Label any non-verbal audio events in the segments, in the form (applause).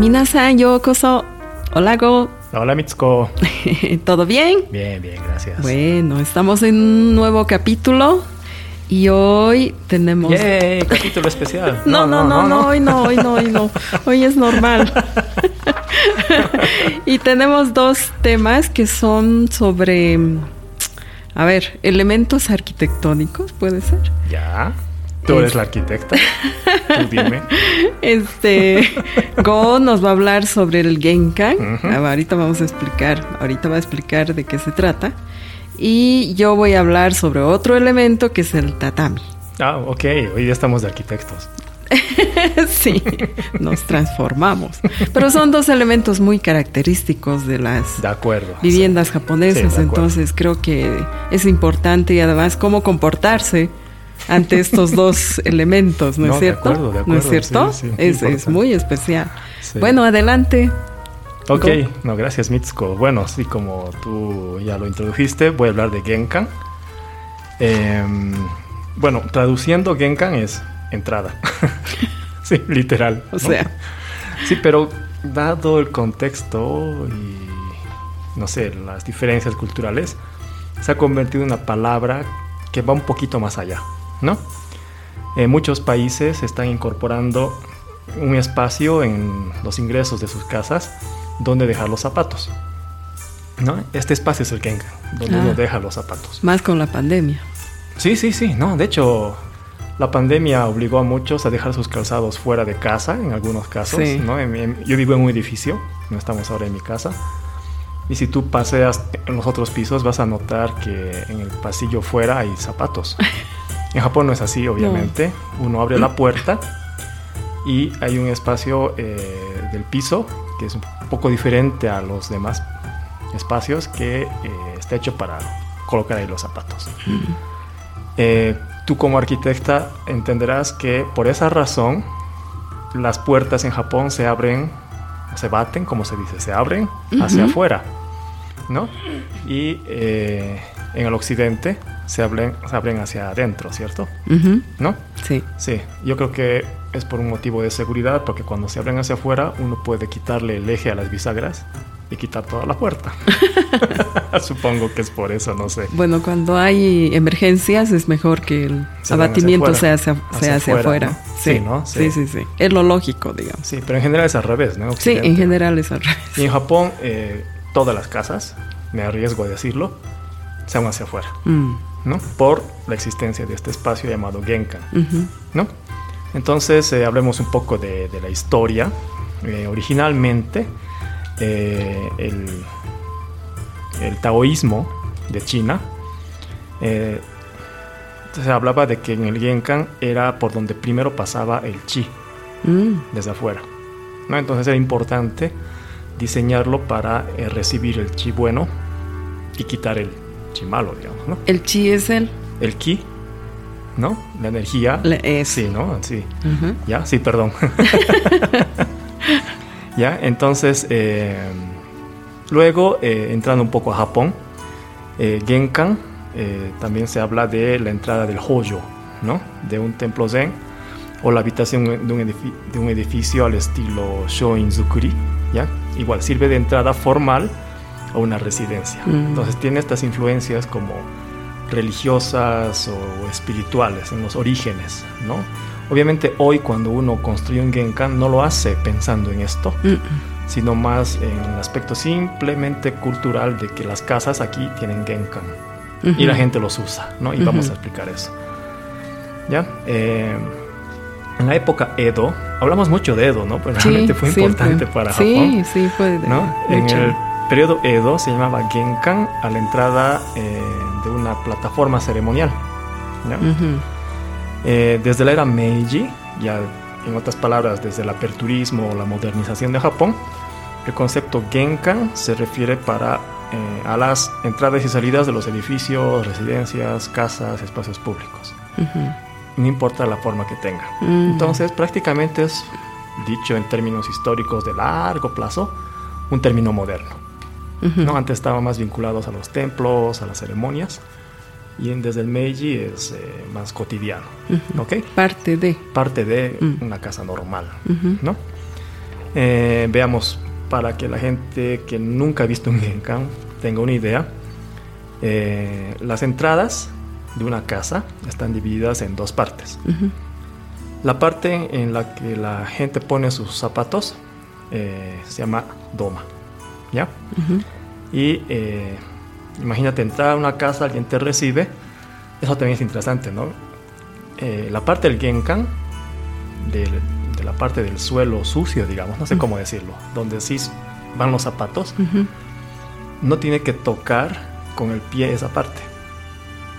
Minasan yokoso. Hola Go. Hola Mitsuko. (laughs) ¿Todo bien? Bien, bien, gracias. Bueno, estamos en un nuevo capítulo y hoy tenemos. ¡Yay! Capítulo especial. (laughs) No, no, no, no, hoy no, hoy no, hoy no. Hoy es normal. (laughs) y tenemos dos temas que son sobre. A ver, elementos arquitectónicos, ¿puede ser? Ya. Tú eres la arquitecta. Tú dime. (laughs) Este, Go nos va a hablar sobre el Genkan. Ah, ahorita vamos a explicar, ahorita va a explicar de qué se trata. Y yo voy a hablar sobre otro elemento que es el tatami. Ah, ok. Hoy ya estamos de arquitectos. (laughs) sí, nos transformamos. Pero son dos elementos muy característicos de las de acuerdo, viviendas japonesas. entonces creo que es importante y además cómo comportarse ante estos dos elementos, ¿no, es cierto? ¿No es cierto? es, muy especial. Bueno, adelante. Ok, no, gracias Mitsuko. Bueno, sí, como tú ya lo introdujiste, voy a hablar de Genkan. Em, bueno, traduciendo Genkan es entrada. (laughs) sí, literal. O sea. Sí, pero dado el contexto y, no sé, las diferencias culturales, se ha convertido en una palabra que va un poquito más allá. ¿No? En muchos países están incorporando un espacio en los ingresos de sus casas donde dejar los zapatos. ¿no? Este espacio es el Kenga, donde uno ah. deja los zapatos. Más con la pandemia. Sí, sí, sí, no, de hecho la pandemia obligó a muchos a dejar sus calzados fuera de casa, en algunos casos, ¿no? yo vivo en un edificio, no estamos ahora en mi casa, y si tú paseas en los otros pisos vas a notar que en el pasillo fuera hay zapatos. (laughs) En Japón no es así, obviamente. Uno abre la puerta y hay un espacio eh, del piso que es un poco diferente a los demás espacios que eh, está hecho para colocar ahí los zapatos. Eh, tú como arquitecta entenderás que por esa razón las puertas en Japón se abren, se baten, como se dice, se abren hacia afuera, ¿no? Y en el occidente se abren, se abren hacia adentro, ¿cierto? ¿No? Sí. Sí, yo creo que es por un motivo de seguridad, porque cuando se abren hacia afuera uno puede quitarle el eje a las bisagras y quitar toda la puerta. (laughs) (laughs) Supongo que es por eso, no sé. Bueno, cuando hay emergencias es mejor que el abatimiento sea hacia, hacia, afuera. Sí, ¿no? Sí. sí. sí, Es lo lógico, digamos. Sí, pero en general es al revés, ¿no? Sí, en general es al revés. Y en Japón, eh, todas las casas, me arriesgo a decirlo, se van hacia afuera. Mm. ¿No? Por la existencia de este espacio llamado Genkan, ¿no? Entonces, eh, hablemos un poco de, la historia. Eh, originalmente, eh, el, el, taoísmo de China se hablaba de que en el Genkan era por donde primero pasaba el chi, mm. desde afuera. ¿no? Entonces era importante diseñarlo para recibir el chi bueno y quitar el chimalo, digamos, ¿no? El chi es el... El ki, ¿no? La energía. es. Sí, ¿no? Sí. Ya, sí, perdón. (laughs) ya, entonces, eh, luego, eh, entrando un poco a Japón, eh, Genkan, también se habla de la entrada del Hoyo, ¿no? De un templo zen o la habitación de un, edificio, de un edificio al estilo Shoin-zukuri, ¿ya? Igual sirve de entrada formal o una residencia. Mm. Entonces tiene estas influencias como religiosas o espirituales en los orígenes, ¿no? Obviamente hoy cuando uno construye un Genkan no lo hace pensando en esto, sino más en el aspecto simplemente cultural de que las casas aquí tienen Genkan y la gente los usa, ¿no? Y vamos a explicar eso. ¿Ya? Eh, en la época Edo, hablamos mucho de Edo, ¿no? Pero realmente fue importante para Japón. Sí, sí, fue de, ¿no? En el periodo Edo se llamaba Genkan a la entrada eh, de una plataforma ceremonial. Eh, desde la era Meiji, ya en otras palabras, desde el aperturismo o la modernización de Japón, el concepto Genkan se refiere para, eh, a las entradas y salidas de los edificios, residencias, casas, espacios públicos. No importa la forma que tenga. Entonces, prácticamente es, dicho en términos históricos de largo plazo, un término moderno. ¿No? Antes estaban más vinculados a los templos, a las ceremonias, y en, desde el Meiji es eh, más cotidiano, Parte de. Parte de mm. una casa normal, ¿no? Eh, veamos, para que la gente que nunca ha visto un Genkan tenga una idea, eh, las entradas de una casa están divididas en dos partes. La parte en la que la gente pone sus zapatos eh, se llama doma, ¿ya? Y imagínate entrar a una casa, alguien te recibe, eso también es interesante, ¿no? la parte del genkan, del, de la parte del suelo sucio, digamos, no sé cómo decirlo, donde sí van los zapatos, no tiene que tocar con el pie esa parte.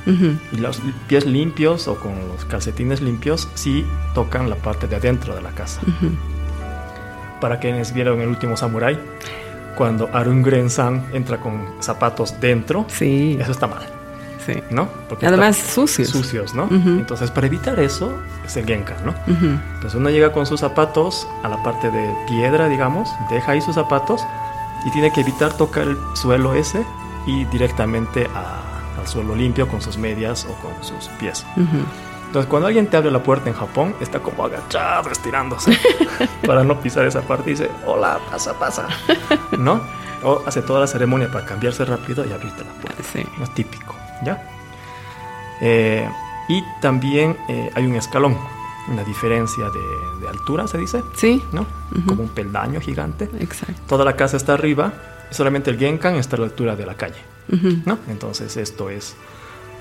Y los pies limpios o con los calcetines limpios sí tocan la parte de adentro de la casa. Para quienes vieron el último Samurai, cuando Arun Gren-san entra con zapatos dentro, sí. eso está mal. Sí. ¿No? Porque Además sucios. Sucios, ¿no? Entonces, para evitar eso, es el genka, ¿no? Entonces, uno llega con sus zapatos a la parte de piedra, digamos, deja ahí sus zapatos y tiene que evitar tocar el suelo ese y directamente al suelo limpio con sus medias o con sus pies. Entonces, cuando alguien te abre la puerta en Japón, está como agachado, estirándose (laughs) para no pisar esa parte y dice, hola, pasa, pasa, ¿no? O hace toda la ceremonia para cambiarse rápido y abrirte la puerta. Sí. No es típico. ¿ya? Eh, y también eh, hay un escalón, una diferencia de, altura, se dice. Sí. ¿No? Como un peldaño gigante. Exacto. Toda la casa está arriba solamente el genkan está a la altura de la calle. ¿No? Entonces esto es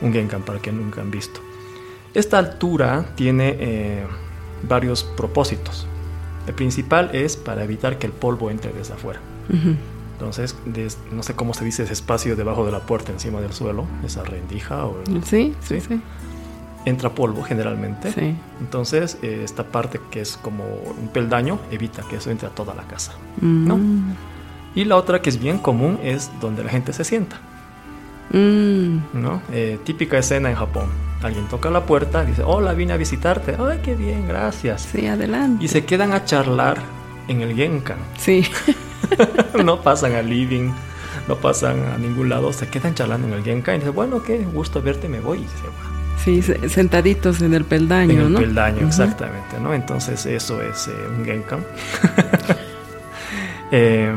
un genkan para que nunca han visto. Esta altura tiene eh, varios propósitos. El principal es para evitar que el polvo entre desde afuera. Entonces, no sé cómo se dice ese espacio debajo de la puerta, encima del suelo, esa rendija o... Sí, sí, sí. Entra polvo generalmente. Sí. Entonces, eh, esta parte que es como un peldaño evita que eso entre a toda la casa. ¿no? Mm. Y la otra que es bien común es donde la gente se sienta. Mm. ¿no? Eh, típica escena en Japón. Alguien toca la puerta, dice, hola, vine a visitarte. Ay, qué bien, gracias. Sí, adelante. Y se quedan a charlar en el genkan. Sí. (laughs) no pasan al living, no pasan a ningún lado, se quedan charlando en el genka y dicen, bueno, qué gusto verte, me voy. Y se va. Sí, sentaditos en el peldaño, en el peldaño, exactamente, ¿no? Entonces eso es eh, un genkan. (laughs) Eh,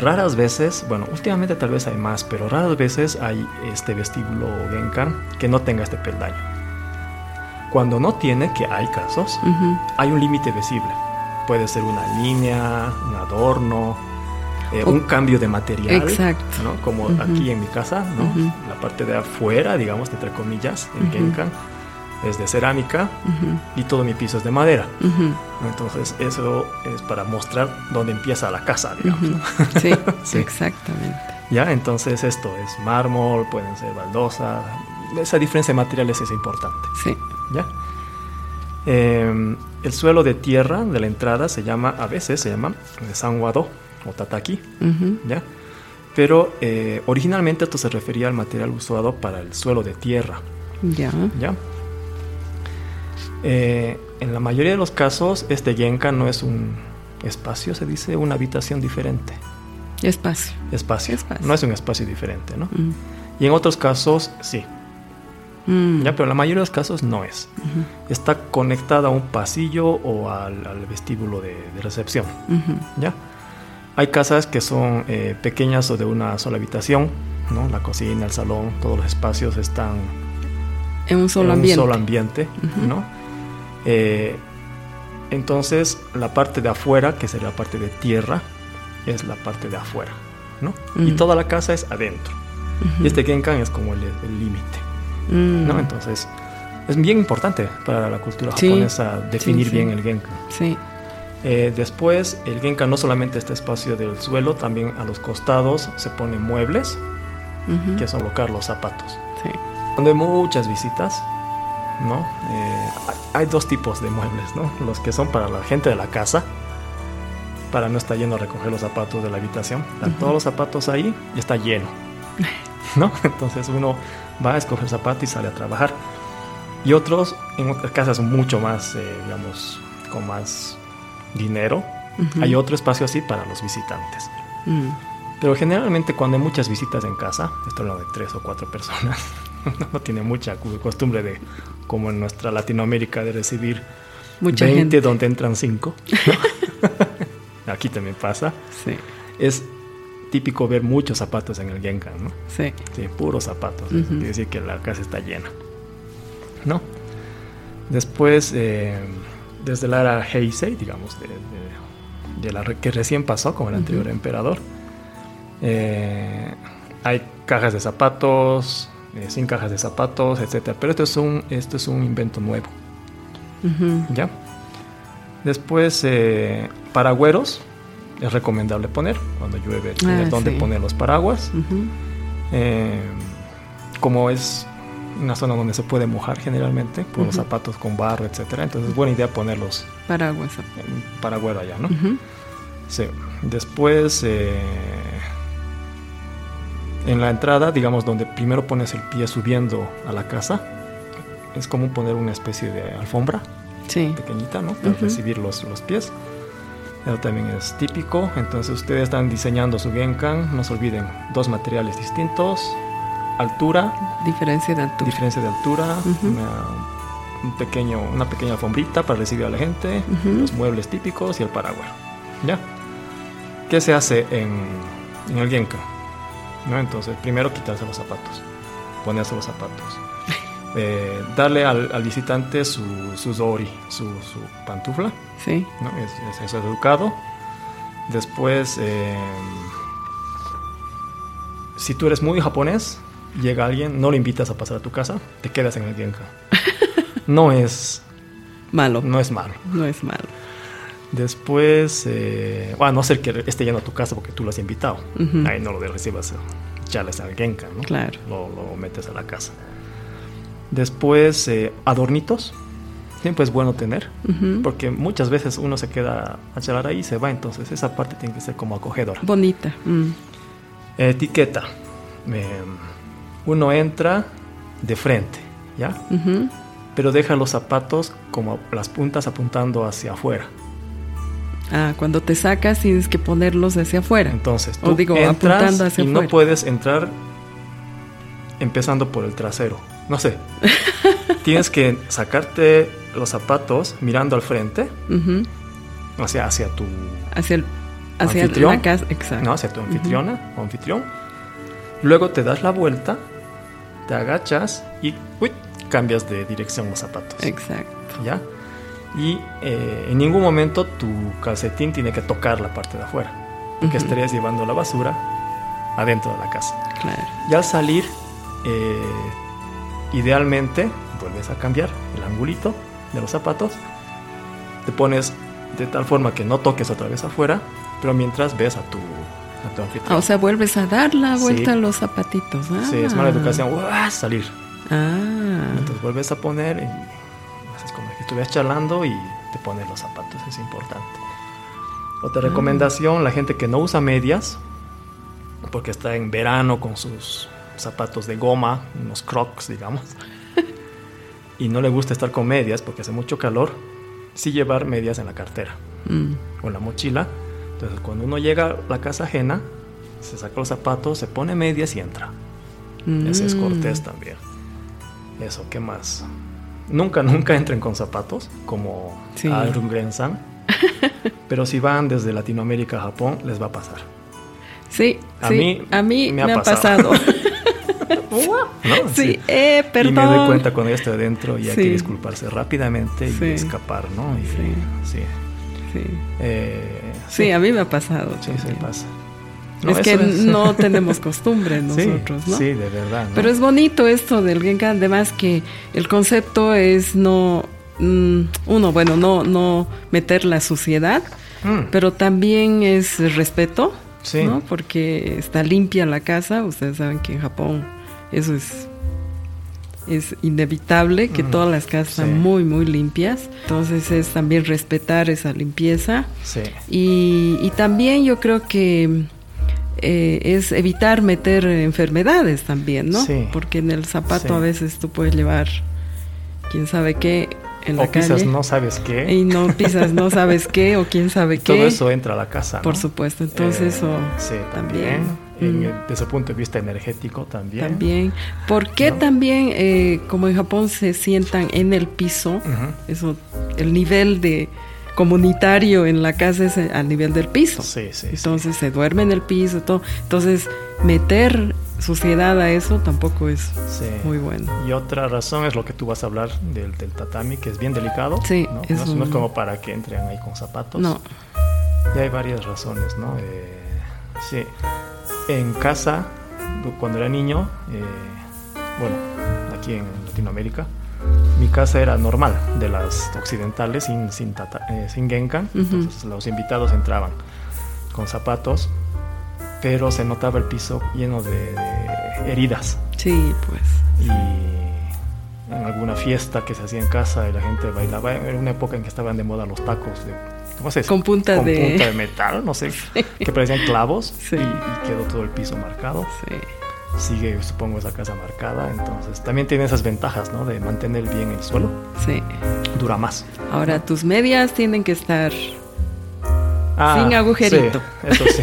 raras veces, bueno, últimamente tal vez hay más, pero raras veces hay este vestíbulo genkan que no tenga este peldaño. Cuando no tiene, que hay casos, hay un límite visible puede ser una línea, un adorno, eh, un cambio de material. Exacto. ¿no? Como aquí en mi casa, ¿no? La parte de afuera, digamos, entre comillas, en Genkan, es de cerámica y todo mi piso es de madera. Entonces, eso es para mostrar dónde empieza la casa, digamos. (laughs) Sí, (laughs) sí, exactamente. Ya, entonces esto es mármol, pueden ser baldosas. Esa diferencia de materiales es importante. Sí. ¿Ya? Eh, el suelo de tierra de la entrada se llama, a veces se llama sanguado o tataki, ¿ya? Pero eh, originalmente esto se refería al material usado para el suelo de tierra. Ya. ¿Ya? Eh, en la mayoría de los casos, este genka no es un espacio, se dice una habitación diferente. Espacio. Espacio. No es un espacio diferente, ¿no? Y en otros casos, sí. Mm. Ya, pero en la mayoría de los casos no es. Está conectada a un pasillo o al, vestíbulo de, recepción. ¿Ya? Hay casas que son eh, pequeñas o de una sola habitación, ¿no? La cocina, el salón, todos los espacios están en un solo ambiente. Un solo ambiente ¿no? Eh, entonces, la parte de afuera, que sería la parte de tierra, es la parte de afuera, ¿no? Y toda la casa es adentro. Y este Genkan es como el límite. ¿no? Mm. Entonces, es bien importante para la cultura japonesa definir bien el genka. Sí. Eh, después, el genka no solamente este espacio del suelo, también a los costados se ponen muebles, que son colocar los zapatos. Sí. Cuando hay muchas visitas, ¿no? Eh, hay dos tipos de muebles, ¿no? Los que son para la gente de la casa, para no estar yendo a recoger los zapatos de la habitación. Están todos los zapatos ahí y está lleno, (laughs) ¿no? Entonces uno va a escoger zapatos y sale a trabajar. Y otros, en otras casas mucho más, eh, digamos, con más dinero, hay otro espacio así para los visitantes. Mm. Pero generalmente cuando hay muchas visitas en casa, esto hablando de tres o cuatro personas, (laughs) no tiene mucha costumbre de, como en nuestra Latinoamérica, de recibir Mucha 20 donde entran cinco. (laughs) aquí también pasa. Sí. Es típico ver muchos zapatos en el Genkan, ¿no? Sí. Sí, puros zapatos. Quiere decir que la casa está llena. ¿No? Después, eh, desde la era Heisei, digamos, de, la que recién pasó con el anterior emperador, eh, hay cajas de zapatos, eh, sin cajas de zapatos, etc. Pero esto es un, esto es un invento nuevo. ¿Ya? Después, eh, paragüeros es recomendable poner cuando llueve, ah, donde poner los paraguas. Eh, como es una zona donde se puede mojar generalmente por los zapatos con barro, etcétera. Entonces es buena idea ponerlos paraguas paragüero allá, ¿no? Sí. Después eh, en la entrada, digamos donde primero pones el pie subiendo a la casa, es como poner una especie de alfombra pequeñita, ¿no? Para recibir los, los pies. Eso también es típico. Entonces ustedes están diseñando su Genkan, no se olviden, dos materiales distintos, altura. Diferencia de altura. Diferencia de altura, una, un pequeño, una pequeña alfombrita para recibir a la gente, los muebles típicos y el paraguas. ¿Ya? ¿Qué se hace en, en el Genkan? ¿No? Entonces, primero quitarse los zapatos, ponerse los zapatos. Eh, darle al, visitante su, su dori, su, su pantufla. Sí. ¿no? Es, es, educado. Después, eh, si tú eres muy japonés, llega alguien, no lo invitas a pasar a tu casa, te quedas en el genka. (laughs) No es malo. No es malo. No es malo. Después, eh, bueno, a no ser que esté yendo a tu casa porque tú lo has invitado. Ahí no lo recibas, echarles al genka, ¿no? Claro. Lo, lo metes a la casa. Después, eh, adornitos. Siempre es bueno tener, porque muchas veces uno se queda a charlar ahí y se va, entonces esa parte tiene que ser como acogedora. Bonita. Mm. Etiqueta. uno entra de frente, ¿ya? Pero deja los zapatos como las puntas apuntando hacia afuera. Ah, cuando te sacas tienes que ponerlos hacia afuera. Entonces, tú digo, entras hacia y no puedes entrar empezando por el trasero no sé. (laughs) Tienes que sacarte los zapatos mirando al frente, o sea, hacia tu hacia el hacia la casa, exacto. No, hacia tu anfitriona o anfitrión. Luego te das la vuelta, te agachas y uy, cambias de dirección los zapatos. Exacto. ¿Ya? Y eh, en ningún momento tu calcetín tiene que tocar la parte de afuera, porque estarías llevando la basura adentro de la casa. Claro. Y al salir, eh, Idealmente, vuelves a cambiar el angulito de los zapatos, te pones de tal forma que no toques otra vez afuera, pero mientras ves a tu, a tu. Ah, o sea, vuelves a dar la vuelta a los zapatitos. Sí, es mala ah. educación. ¡Uah! Salir. Ah. Entonces vuelves a poner y estuvieras charlando y te pones los zapatos, es importante. Otra ah. recomendación, la gente que no usa medias, porque está en verano con sus zapatos de goma, unos crocs, digamos, (laughs) y no le gusta estar con medias porque hace mucho calor, sí llevar medias en la cartera mm. o en la mochila. Entonces, cuando uno llega a la casa ajena, se saca los zapatos, se pone medias y entra. Ese es mm. cortés también. Eso, ¿qué más? Nunca, nunca entren con zapatos, como sí. Alrun Grensan. (laughs) Pero si van desde Latinoamérica a Japón, les va a pasar. Sí, a mí, a mí me, ha, pasado. (laughs) (laughs) Sí, Eh, perdón. Y me doy cuenta cuando ya estoy adentro y hay que disculparse rápidamente y escapar, ¿no? sí. Sí. Eh, sí. a mí me ha pasado. Sí, se pasa. Es que no (laughs) tenemos costumbre nosotros, ¿no? Sí, de verdad. Pero es bonito esto del Genkan, además que el concepto es no, mm, uno, bueno, no, no meter la suciedad, mm. pero también es respeto, ¿no? Porque está limpia la casa, ustedes saben que en Japón eso es es inevitable que todas las casas están muy muy limpias entonces es también respetar esa limpieza sí. y, también yo creo que eh, es evitar meter enfermedades también no porque en el zapato a veces tú puedes llevar quién sabe qué en o la pisas no sabes qué. Y no pisas no sabes qué o quién sabe qué todo eso entra a la casa por supuesto entonces eh, eso también. desde ese punto de vista energético también. También. ¿Por qué también, eh, como en Japón se sientan en el piso, eso, el nivel de comunitario en la casa es al nivel del piso. Sí, sí. Entonces se duerme en el piso, todo. Entonces meter suciedad a eso tampoco es muy bueno. Y otra razón es lo que tú vas a hablar del, tatami, que es bien delicado. Sí, ¿no? Es, no, es como para que entren ahí con zapatos. No. Y hay varias razones, ¿no? Eh, sí. En casa, cuando era niño, eh, bueno, aquí en Latinoamérica, mi casa era normal, de las occidentales, sin, sin, eh, sin genkan. Entonces los invitados entraban con zapatos, pero se notaba el piso lleno de, heridas. Sí, pues. Y en alguna fiesta que se hacía en casa y la gente bailaba, era una época en que estaban de moda los tacos de ¿cómo se Con punta de... punta de metal, no sé, (laughs) que parecían clavos y, quedó todo el piso marcado. Sí sigue, supongo, esa casa marcada. Entonces, también tiene esas ventajas, ¿no? De mantener bien el suelo. Sí. Dura más. Ahora, tus medias tienen que estar ah, sin agujerito. Sí, eso sí.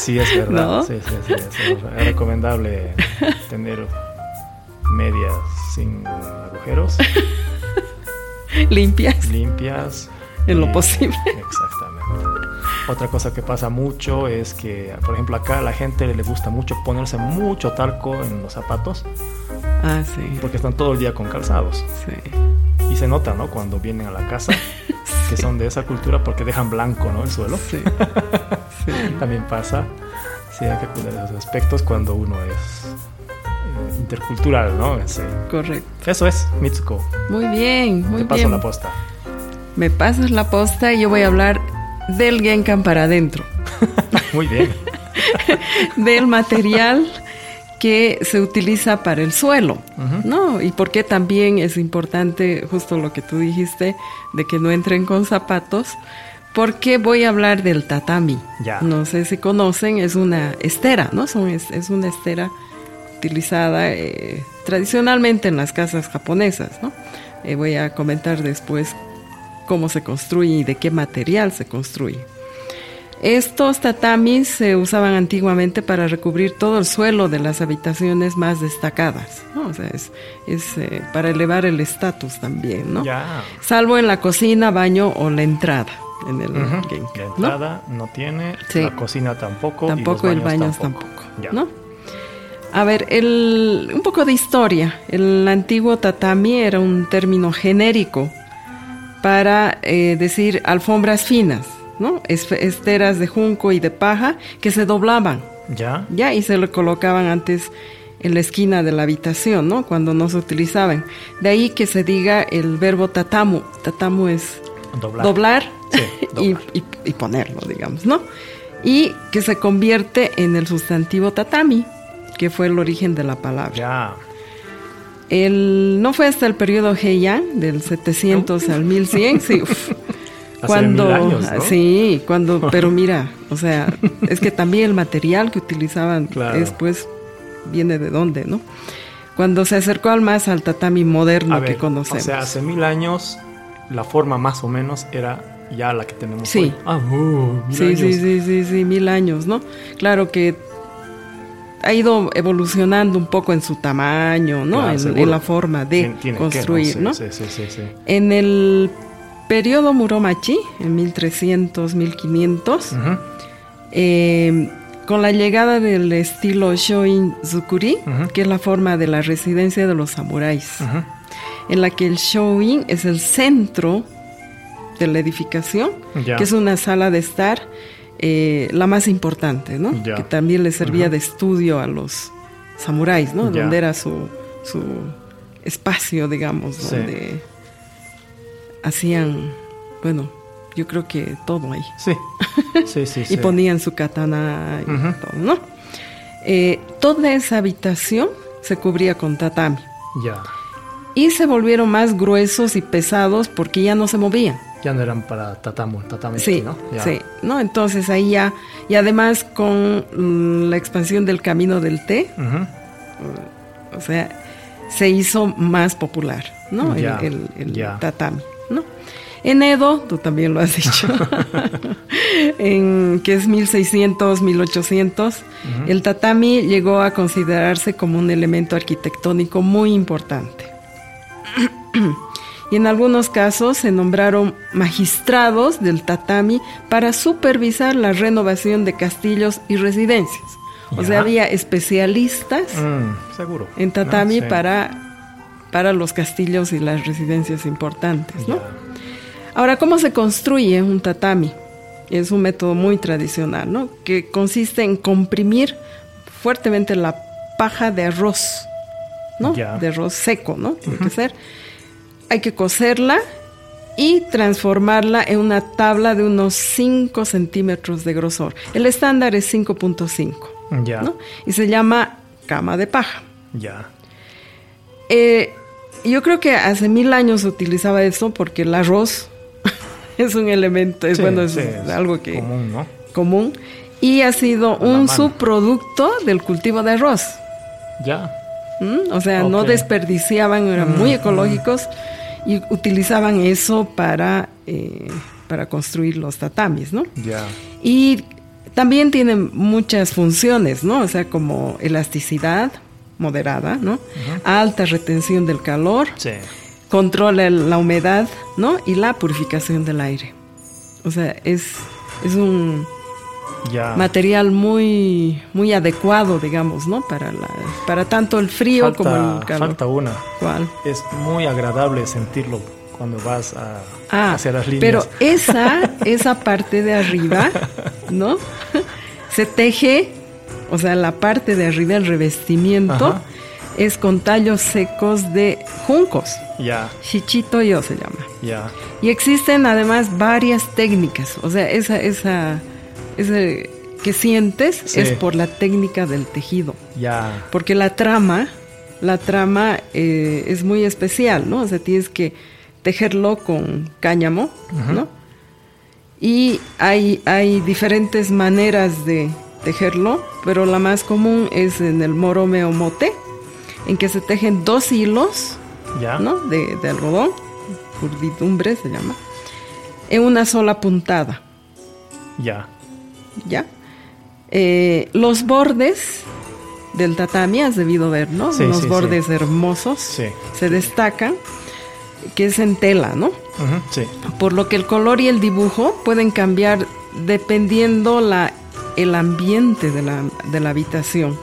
(laughs) sí, es verdad. Sí, sí, sí. Es recomendable tener medias sin agujeros. (laughs) Limpias. Limpias. En lo posible. Exactamente. Otra cosa que pasa mucho es que, por ejemplo, acá a la gente le gusta mucho ponerse mucho talco en los zapatos. Ah, sí. Porque están todo el día con calzados. Sí. Y se nota, ¿no? Cuando vienen a la casa, (laughs) que son de esa cultura porque dejan blanco, ¿no? El suelo. Sí. (laughs) sí. También pasa. Sí, hay que cuidar esos aspectos cuando uno es eh, intercultural, ¿no? Sí. Correcto. Eso es, Mitsuko. Muy bien, muy Te paso la posta. Me pasas la posta y yo voy a hablar del Genkan para adentro. (laughs) Muy bien. (laughs) del material que se utiliza para el suelo, ¿no? Y por qué también es importante, justo lo que tú dijiste, de que no entren con zapatos, porque voy a hablar del tatami. Ya. No sé si conocen, es una estera, ¿no? es, una estera utilizada eh, tradicionalmente en las casas japonesas, ¿no? Eh, voy a comentar después cómo se construye y de qué material se construye. Estos tatamis se usaban antiguamente para recubrir todo el suelo de las habitaciones más destacadas, o sea, es, eh, para elevar el estatus también, ¿no? Salvo en la cocina, baño o la entrada. En el La entrada ¿no? tiene, la cocina tampoco. Tampoco, y el baño tampoco, ¿no? A ver, el, un poco de historia. El antiguo tatami era un término genérico para eh, decir alfombras finas, ¿no? esteras de junco y de paja que se doblaban. Ya. Ya, y se le colocaban antes en la esquina de la habitación, ¿no? Cuando no se utilizaban. De ahí que se diga el verbo tatamu. Tatamu es doblar, (laughs) Y, ponerlo, digamos, ¿no? Y que se convierte en el sustantivo tatami, que fue el origen de la palabra. Ya. El, no fue hasta el periodo Heian, del 700 al 1100, (laughs) sí. cuando, años, Sí, cuando, pero mira, o sea, es que también el material que utilizaban después viene de dónde, ¿no? Cuando se acercó al más al tatami moderno que conocemos. O sea, hace mil años la forma más o menos era ya la que tenemos sí. hoy. Ah, uh, sí, sí, sí, sí, sí, mil años, ¿no? Claro que ha ido evolucionando un poco en su tamaño, ¿no? en, la forma de construir, ¿no? Sí, sí, sí, en el periodo Muromachi, en 1300, 1500, eh, con la llegada del estilo Shoin Zukuri, que es la forma de la residencia de los samuráis, en la que el Shoin es el centro de la edificación, que es una sala de estar eh, la más importante, ¿no? Que también le servía de estudio a los samuráis, ¿no? Donde era su, su espacio, digamos, donde hacían, bueno, yo creo que todo ahí. Sí, (laughs) sí, sí. y ponían su katana y todo, ¿no? Eh, toda esa habitación se cubría con tatami. Ya. Y se volvieron más gruesos y pesados porque ya no se movían ya no eran para tatamu, tatami, sí, ¿no? Sí, ¿no? Entonces ahí ya, y además con la expansión del camino del té, o sea, se hizo más popular, ¿no? el, tatami, ¿no? En Edo, tú también lo has dicho, (laughs) en que es 1600, 1800, el tatami llegó a considerarse como un elemento arquitectónico muy importante. (clears throat) y en algunos casos se nombraron magistrados del tatami para supervisar la renovación de castillos y residencias. O sea, había especialistas mm, seguro. en tatami para, para los castillos y las residencias importantes. ¿no? Ahora, ¿cómo se construye un tatami? Es un método muy tradicional, ¿no? que consiste en comprimir fuertemente la paja de arroz, ¿no? De arroz seco, ¿no? Tiene que ser. Hay que cocerla y transformarla en una tabla de unos 5 centímetros de grosor. El estándar es 5.5. Ya. Y se llama cama de paja. Ya. Eh, yo creo que hace mil años se utilizaba eso porque el arroz (laughs) es un elemento, es bueno, es, algo que común, ¿no? Común y ha sido un subproducto del cultivo de arroz. Ya. ¿Mm? O sea, no desperdiciaban, eran muy ecológicos y utilizaban eso para, eh, para construir los tatamis, ¿no? Ya. Y también tienen muchas funciones, ¿no? O sea, como elasticidad moderada, ¿no? Alta retención del calor. Sí. Controla la humedad, ¿no? Y la purificación del aire. O sea, es, es un material muy muy adecuado, digamos, ¿no? Para la, para tanto el frío como el calor. Falta una. ¿Cuál? Es muy agradable sentirlo cuando vas a ah, hacia las líneas. Pero esa esa parte de arriba, (laughs) ¿no? Se teje, o sea, la parte de arriba el revestimiento es con tallos secos de juncos. Ya. Shichito yo se llama. Ya. Y existen además varias técnicas, o sea, esa esa ese que sientes es por la técnica del tejido. Ya. Porque la trama, la trama eh, es muy especial, ¿no? O sea, tienes que tejerlo con cáñamo, ¿no? Y hay, hay diferentes maneras de tejerlo, pero la más común es en el morome o mote, en que se tejen dos hilos, ¿Ya? ¿no? De, de algodón, curvidumbre se llama, en una sola puntada. Ya. ¿Ya? Eh, los bordes del tatami has debido ver, ¿no? Unos bordes hermosos se destacan, que es en tela, ¿no? sí. Por lo que el color y el dibujo pueden cambiar dependiendo la, el ambiente de la, de la habitación.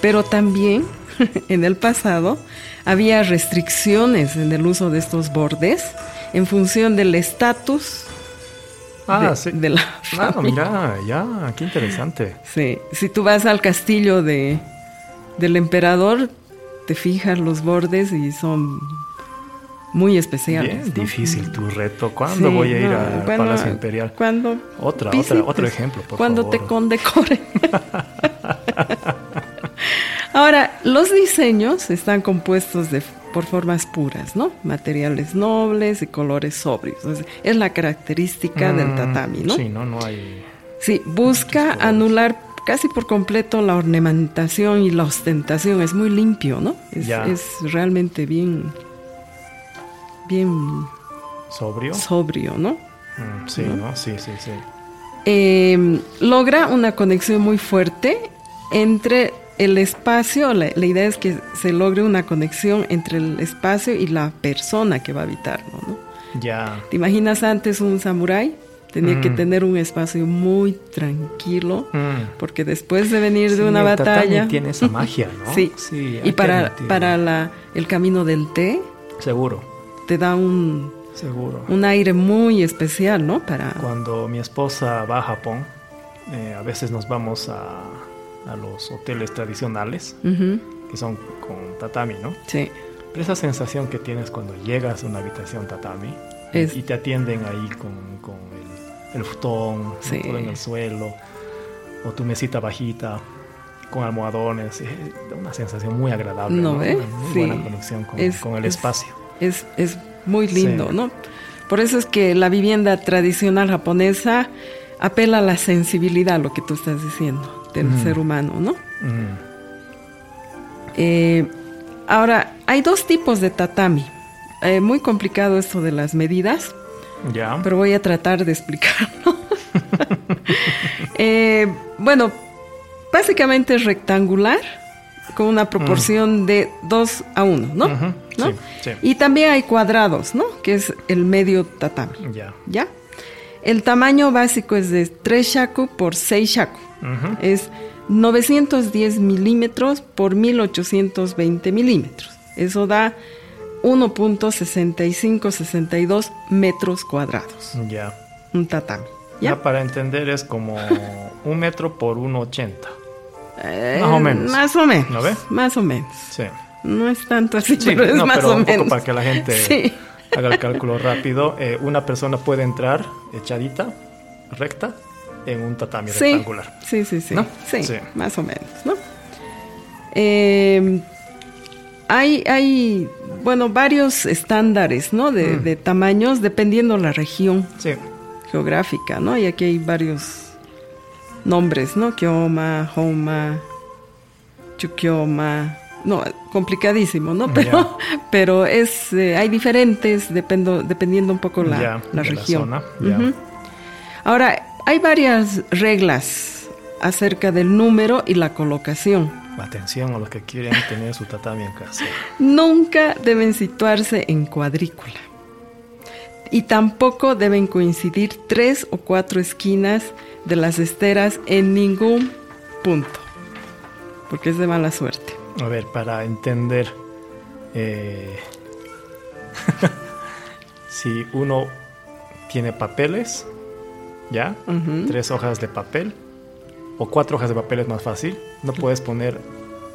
Pero también (laughs) en el pasado había restricciones en el uso de estos bordes en función del estatus ah, de, sí. de la Ah, mira, ya, qué interesante. Sí, si tú vas al castillo de, del emperador, te fijas los bordes y son muy especiales. Bien difícil tu reto. ¿Cuándo voy a ir al Palacio Imperial? Cuando otra, otra, otro ejemplo, por Cuando te condecore. (laughs) Ahora, los diseños están compuestos de por formas puras, ¿no? Materiales nobles y colores sobrios. Es, la característica del mm, tatami, ¿no? Sí, no, no hay. Sí, busca anular casi por completo la ornamentación y la ostentación. Es muy limpio, ¿no? Es, es realmente bien, bien sobrio. Sobrio, ¿no? Mm, sí, ¿no? Sí, sí, sí. Em, logra una conexión muy fuerte entre el espacio, la, idea es que se logre una conexión entre el espacio y la persona que va a habitarlo, ¿no? Ya. ¿Te imaginas antes un samurái? Tenía que mm. tener un espacio muy tranquilo, mm. porque después de venir de una el batalla... tiene esa magia, (laughs) ¿no? sí. sí y para, para la, el camino del té... Seguro. Te da un... Seguro. Un aire muy especial, ¿no? Para... Cuando mi esposa va a Japón, eh, a veces nos vamos a a los hoteles tradicionales, que son con tatami, ¿no? Sí. Pero esa sensación que tienes cuando llegas a una habitación tatami y te atienden ahí con, con el, el futón, todo en el suelo, o tu mesita bajita, con almohadones, es una sensación muy agradable, ¿no? Una muy buena conexión con, con el espacio. Es, es muy lindo, ¿no? Por eso es que la vivienda tradicional japonesa apela a la sensibilidad, lo que tú estás diciendo del ser humano, ¿no? Eh, ahora, hay dos tipos de tatami. Eh, muy complicado esto de las medidas. Ya. Pero voy a tratar de explicarlo. (laughs) Eh, bueno, básicamente es rectangular, con una proporción mm. de 2 a 1, ¿no? Sí, sí. Y también hay cuadrados, ¿no? Que es el medio tatami. Ya. ¿Ya? El tamaño básico es de 3 shaku por 6 shaku. Es 910 milímetros por 1820 milímetros. Eso da 1.6562 metros cuadrados. Ya. Un tatami. ¿Ya? para entender es como (laughs) un metro por 1.80. Eh, más o menos. Más o menos. ¿No ves? Más o menos. Sí. No es tanto así, pero es más o menos. para que la gente haga el cálculo rápido. Eh, una persona puede entrar echadita, recta, en un tatami rectangular. Sí, sí, sí. Sí, más o menos, ¿no? Eh, hay, hay, bueno, varios estándares, ¿no? De, mm. de, tamaños dependiendo la región geográfica, ¿no? Y aquí hay varios nombres, ¿no? Kioma, Homa, Chukioma. No, complicadísimo, ¿no? Pero, (laughs) pero es, eh, hay diferentes dependo, dependiendo un poco la, la región. Ahora, hay varias reglas acerca del número y la colocación. Atención a los que quieren tener su tatami en casa. Nunca deben situarse en cuadrícula. Y tampoco deben coincidir tres o cuatro esquinas de las esteras en ningún punto. Porque es de mala suerte. A ver, para entender, eh, (laughs) si uno tiene papeles, ¿ya? Tres hojas de papel o cuatro hojas de papel es más fácil. No puedes poner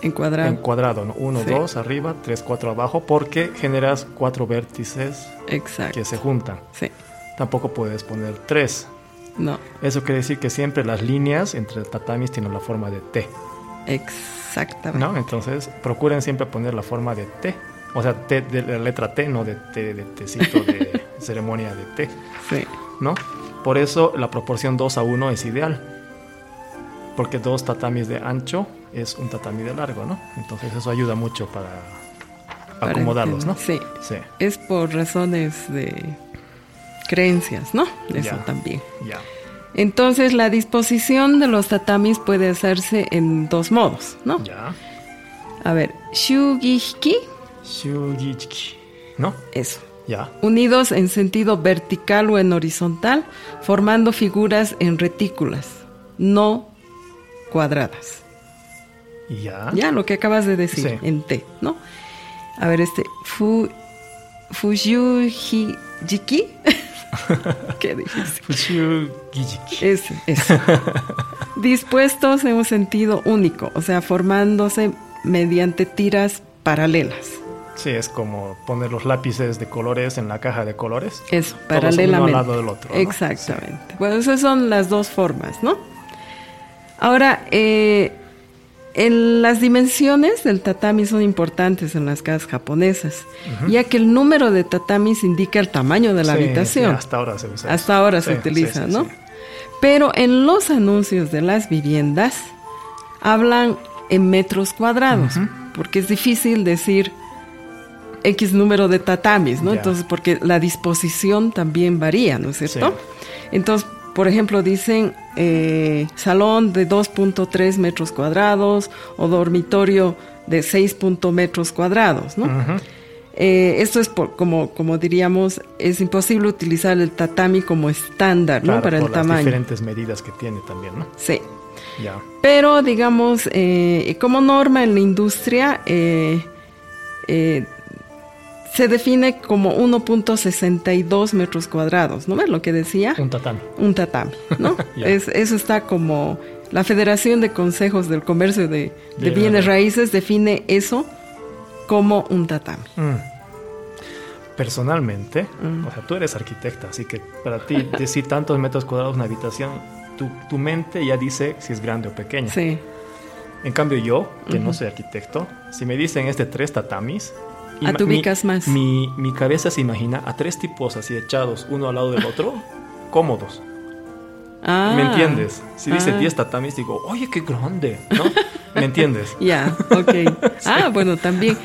en cuadrado. En cuadrado, ¿no? Uno, dos arriba, tres, cuatro abajo, porque generas cuatro vértices que se juntan. Sí. Tampoco puedes poner tres. No. Eso quiere decir que siempre las líneas entre tatamis tienen la forma de T. Exactamente. ¿No? Entonces, procuren siempre poner la forma de T. O sea, T de la letra T, no de T de tecito de (laughs) ceremonia de T. Sí. ¿No? Por eso la proporción 2 a 1 es ideal. Porque dos tatamis de ancho es un tatami de largo, ¿no? Entonces eso ayuda mucho para, acomodarlos, ¿no? Sí. sí. Es por razones de creencias, ¿no? Eso también. Ya. Entonces la disposición de los tatamis puede hacerse en dos modos, ¿no? Ya. A ver, shugihiki. Shugihiki, ¿no? Eso unidos en sentido vertical o en horizontal, formando figuras en retículas, no cuadradas. Ya. Ya, lo que acabas de decir, en T, ¿no? A ver, este, fu, Fujujiki. (laughs) Qué difícil. Ese, ese. (laughs) Dispuestos en un sentido único, o sea, formándose mediante tiras paralelas. Sí, es como poner los lápices de colores en la caja de colores. Eso, paralelamente. Uno al lado del otro. Exactamente. Bueno, esas son las dos formas, ¿no? Ahora, eh, en las dimensiones del tatami son importantes en las casas japonesas, ya que el número de tatamis indica el tamaño de la habitación. hasta ahora se usa. Hasta ahora se utiliza, ¿no? Pero en los anuncios de las viviendas hablan en metros cuadrados, porque es difícil decir X número de tatamis, ¿no? Entonces, porque la disposición también varía, ¿no es cierto? Entonces, por ejemplo, dicen eh, salón de 2.3 metros cuadrados o dormitorio de 6 metros cuadrados, ¿no? Eh, esto es por, como, como diríamos, es imposible utilizar el tatami como estándar, ¿no? Para el por tamaño. Las diferentes medidas que tiene también, ¿no? Sí. Ya. Pero, digamos, eh, como norma en la industria, eh, se define como 1.62 metros cuadrados, ¿no ves lo que decía? Un tatami. Un tatami, ¿no? (laughs) es, eso está como... La Federación de Consejos del Comercio de, Bienes Raíces define eso como un tatami. Mm. Personalmente, mm. o sea, tú eres arquitecta, así que para ti (laughs) decir tantos metros cuadrados una habitación, tu, tu, mente ya dice si es grande o pequeña. Sí. En cambio yo, que no soy arquitecto, si me dicen este tres tatamis, a tu ubicas más. Mi, mi, cabeza se imagina a tres tipos así echados uno al lado del otro, (laughs) cómodos. Ah, ¿Me entiendes? Si dice 10 ah. tatamis, digo, oye, qué grande, ¿no? ¿Me entiendes? (laughs) Ya, ok. (laughs) Ah, bueno, también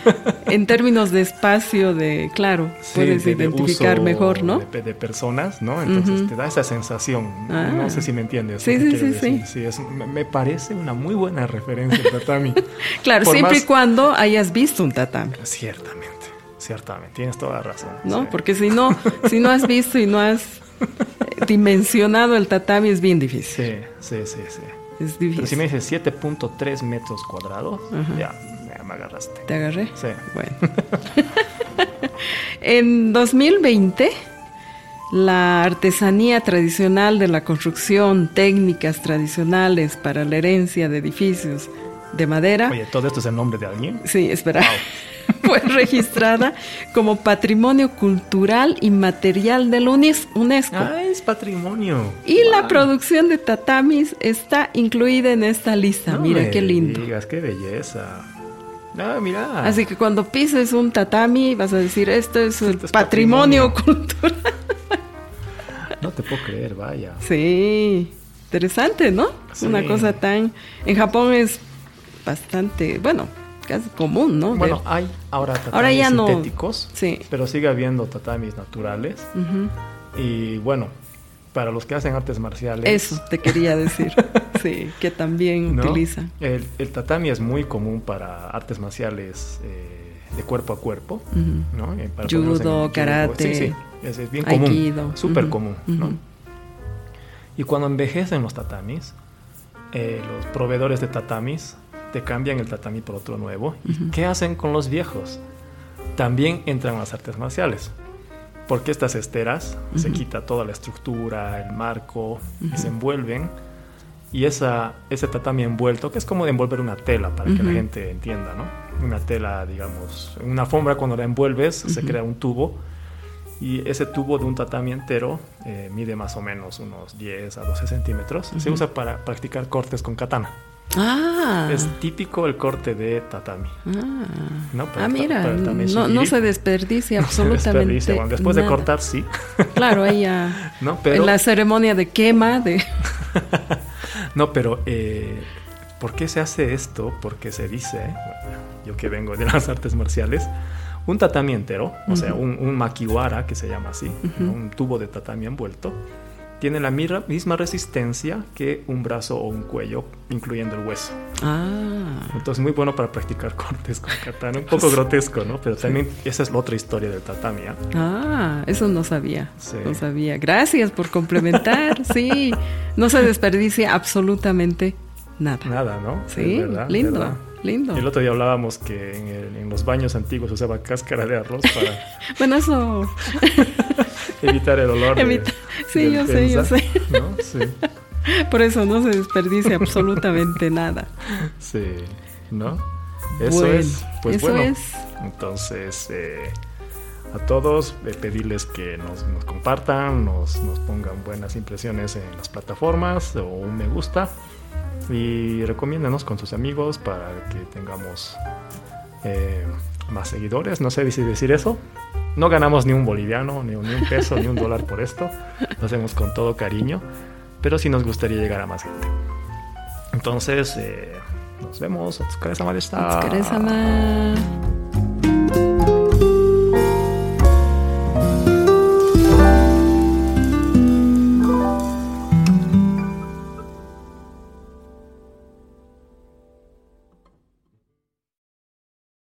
en términos de espacio, de, claro, puedes identificar mejor, ¿no? De, personas, ¿no? Entonces te da esa sensación. No ah. sé si me entiendes. Sí, sí, sí, sí. sí es, me parece una muy buena referencia al (laughs) tatami. claro, siempre y cuando hayas visto un tatami. Ciertamente, ciertamente, tienes toda la razón. No, porque si no, si no has visto y no has (laughs) dimensionado el tatami es bien difícil. Sí, sí, sí, sí. Es difícil. Pero si me dices 7.3 metros cuadrados, ya, me agarraste. ¿Te agarré? Sí. Bueno. (laughs) en 2020, la artesanía tradicional de la construcción, técnicas tradicionales para la herencia de edificios de madera. Oye, ¿todo esto es el nombre de alguien? Sí, espera. (laughs) fue registrada como Patrimonio Cultural y Material del UNESCO. Ah, es patrimonio. Y la producción de tatamis está incluida en esta lista. mira qué lindo. Digas, qué belleza. Ah, mira. Así que cuando pises un tatami vas a decir, esto es el patrimonio, cultural. (laughs) No te puedo creer, vaya. Sí, interesante, ¿no? Una cosa tan... En Japón es bastante, bueno, casi común, ¿no? Bueno, hay ahora tatamis sintéticos, sí. pero sigue habiendo tatamis naturales. Y bueno, para los que hacen artes marciales. Eso te quería decir. (laughs) sí, que también utilizan. El, tatami es muy común para artes marciales eh, de cuerpo a cuerpo, ¿no? Eh, Judo, karate. Sí, sí, es, bien común. Súper común, ¿no? Y cuando envejecen los tatamis, eh, los proveedores de tatamis te cambian el tatami por otro nuevo. ¿Y qué hacen con los viejos? También entran las artes marciales. Porque estas esteras se quita toda la estructura, el marco, y se envuelven. Y esa, ese tatami envuelto, que es como de envolver una tela, para que la gente entienda, ¿no? Una tela, digamos, una alfombra cuando la envuelves se crea un tubo y ese tubo de un tatami entero eh, mide más o menos unos 10 a 12 centímetros. Se usa para practicar cortes con katana. Ah. Es típico el corte de tatami. Ah, ah mira, (laughs) no, se desperdicia absolutamente. después de cortar, sí. (laughs) Claro, ella. en la ceremonia de quema de. (laughs) no, pero eh, ¿por qué se hace esto? Porque se dice, yo que vengo de las artes marciales, un tatami entero, o sea, un, makiwara que se llama así, un tubo de tatami envuelto tiene la misma resistencia que un brazo o un cuello, incluyendo el hueso. Ah. Entonces, muy bueno para practicar (laughs) cortes con katana. Un poco grotesco, ¿no? Pero también esa es la otra historia del tatami. ¿ah? ah, eso no sabía. No sabía. Gracias por complementar. (laughs) sí, no se desperdicia absolutamente nada. Nada, ¿no? Sí, lindo. Lindo. el otro día hablábamos que en, los baños antiguos usaba cáscara de arroz para. (laughs) bueno, eso. evitar el olor. (laughs) sí, yo sé, yo sé. (laughs) Por eso no se desperdicia (laughs) absolutamente nada. Sí, ¿no? Eso es. Pues bueno. Entonces, eh, a todos eh, pedirles que nos, compartan, nos, nos, pongan buenas impresiones en las plataformas o un me gusta y recomiéndanos con sus amigos para que tengamos eh, más seguidores. No sé si decir eso. No ganamos ni un boliviano, ni un, peso, ni un dólar por esto. Lo hacemos con todo cariño, pero sí nos gustaría llegar a más gente. Entonces, eh, nos vemos. Otsukaresama